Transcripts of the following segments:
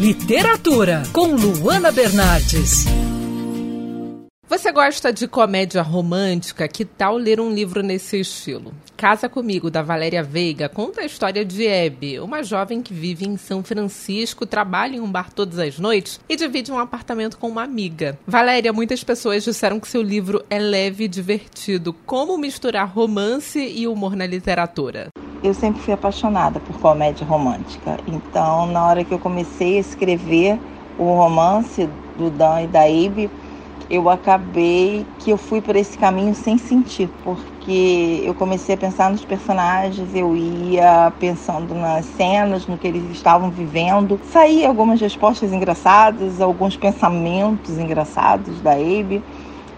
Literatura com Luana Bernardes. Você gosta de comédia romântica? Que tal ler um livro nesse estilo? Casa Comigo, da Valéria Veiga, conta a história de Abby, uma jovem que vive em São Francisco, trabalha em um bar todas as noites e divide um apartamento com uma amiga. Valéria, muitas pessoas disseram que seu livro é leve e divertido. Como misturar romance e humor na literatura? Eu sempre fui apaixonada por comédia romântica. Então, na hora que eu comecei a escrever o romance do Dan e da Abby, eu acabei que eu fui por esse caminho sem sentir, porque eu comecei a pensar nos personagens, eu ia pensando nas cenas, no que eles estavam vivendo. Saí algumas respostas engraçadas, alguns pensamentos engraçados da Abe,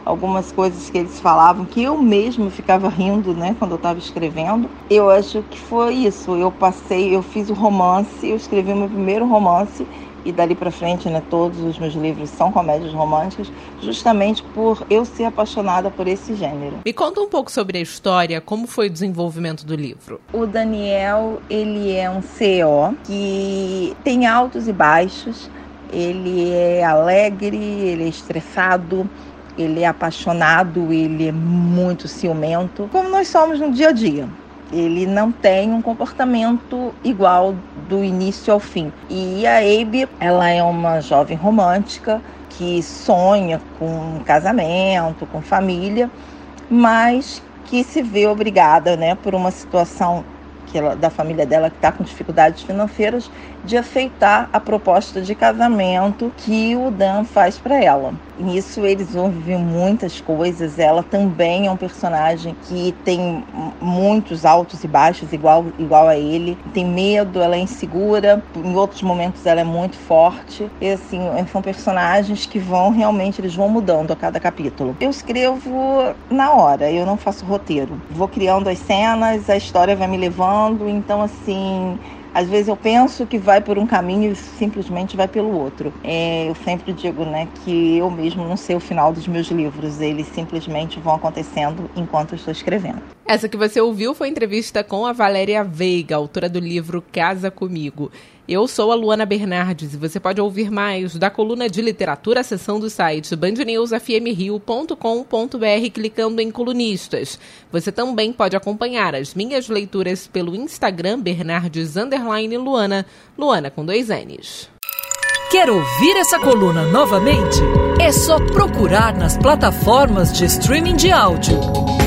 algumas coisas que eles falavam que eu mesmo ficava rindo, né, quando eu estava escrevendo. Eu acho que foi isso. Eu passei, eu fiz o romance, eu escrevi o meu primeiro romance e dali para frente, né, todos os meus livros são comédias românticas, justamente por eu ser apaixonada por esse gênero. Me conta um pouco sobre a história, como foi o desenvolvimento do livro. O Daniel, ele é um CEO que tem altos e baixos. Ele é alegre, ele é estressado, ele é apaixonado, ele é muito ciumento, como nós somos no dia a dia ele não tem um comportamento igual do início ao fim. E a Abe, ela é uma jovem romântica que sonha com casamento, com família, mas que se vê obrigada, né, por uma situação que ela, da família dela que está com dificuldades financeiras, de aceitar a proposta de casamento que o Dan faz para ela. Nisso eles vão muitas coisas. Ela também é um personagem que tem muitos altos e baixos, igual, igual a ele. Tem medo, ela é insegura. Em outros momentos ela é muito forte. E assim, são personagens que vão realmente, eles vão mudando a cada capítulo. Eu escrevo na hora, eu não faço roteiro. Vou criando as cenas, a história vai me levando. Então, assim, às vezes eu penso que vai por um caminho e simplesmente vai pelo outro. É, eu sempre digo né, que eu mesmo não sei o final dos meus livros, eles simplesmente vão acontecendo enquanto eu estou escrevendo. Essa que você ouviu foi entrevista com a Valéria Veiga, autora do livro Casa Comigo. Eu sou a Luana Bernardes e você pode ouvir mais da coluna de literatura, seção do site bandnewsfmrio.com.br clicando em colunistas. Você também pode acompanhar as minhas leituras pelo Instagram Bernardes Luana, Luana com dois N's. Quer ouvir essa coluna novamente? É só procurar nas plataformas de streaming de áudio.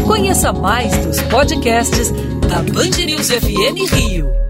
Conheça mais dos podcasts da Band News FM Rio.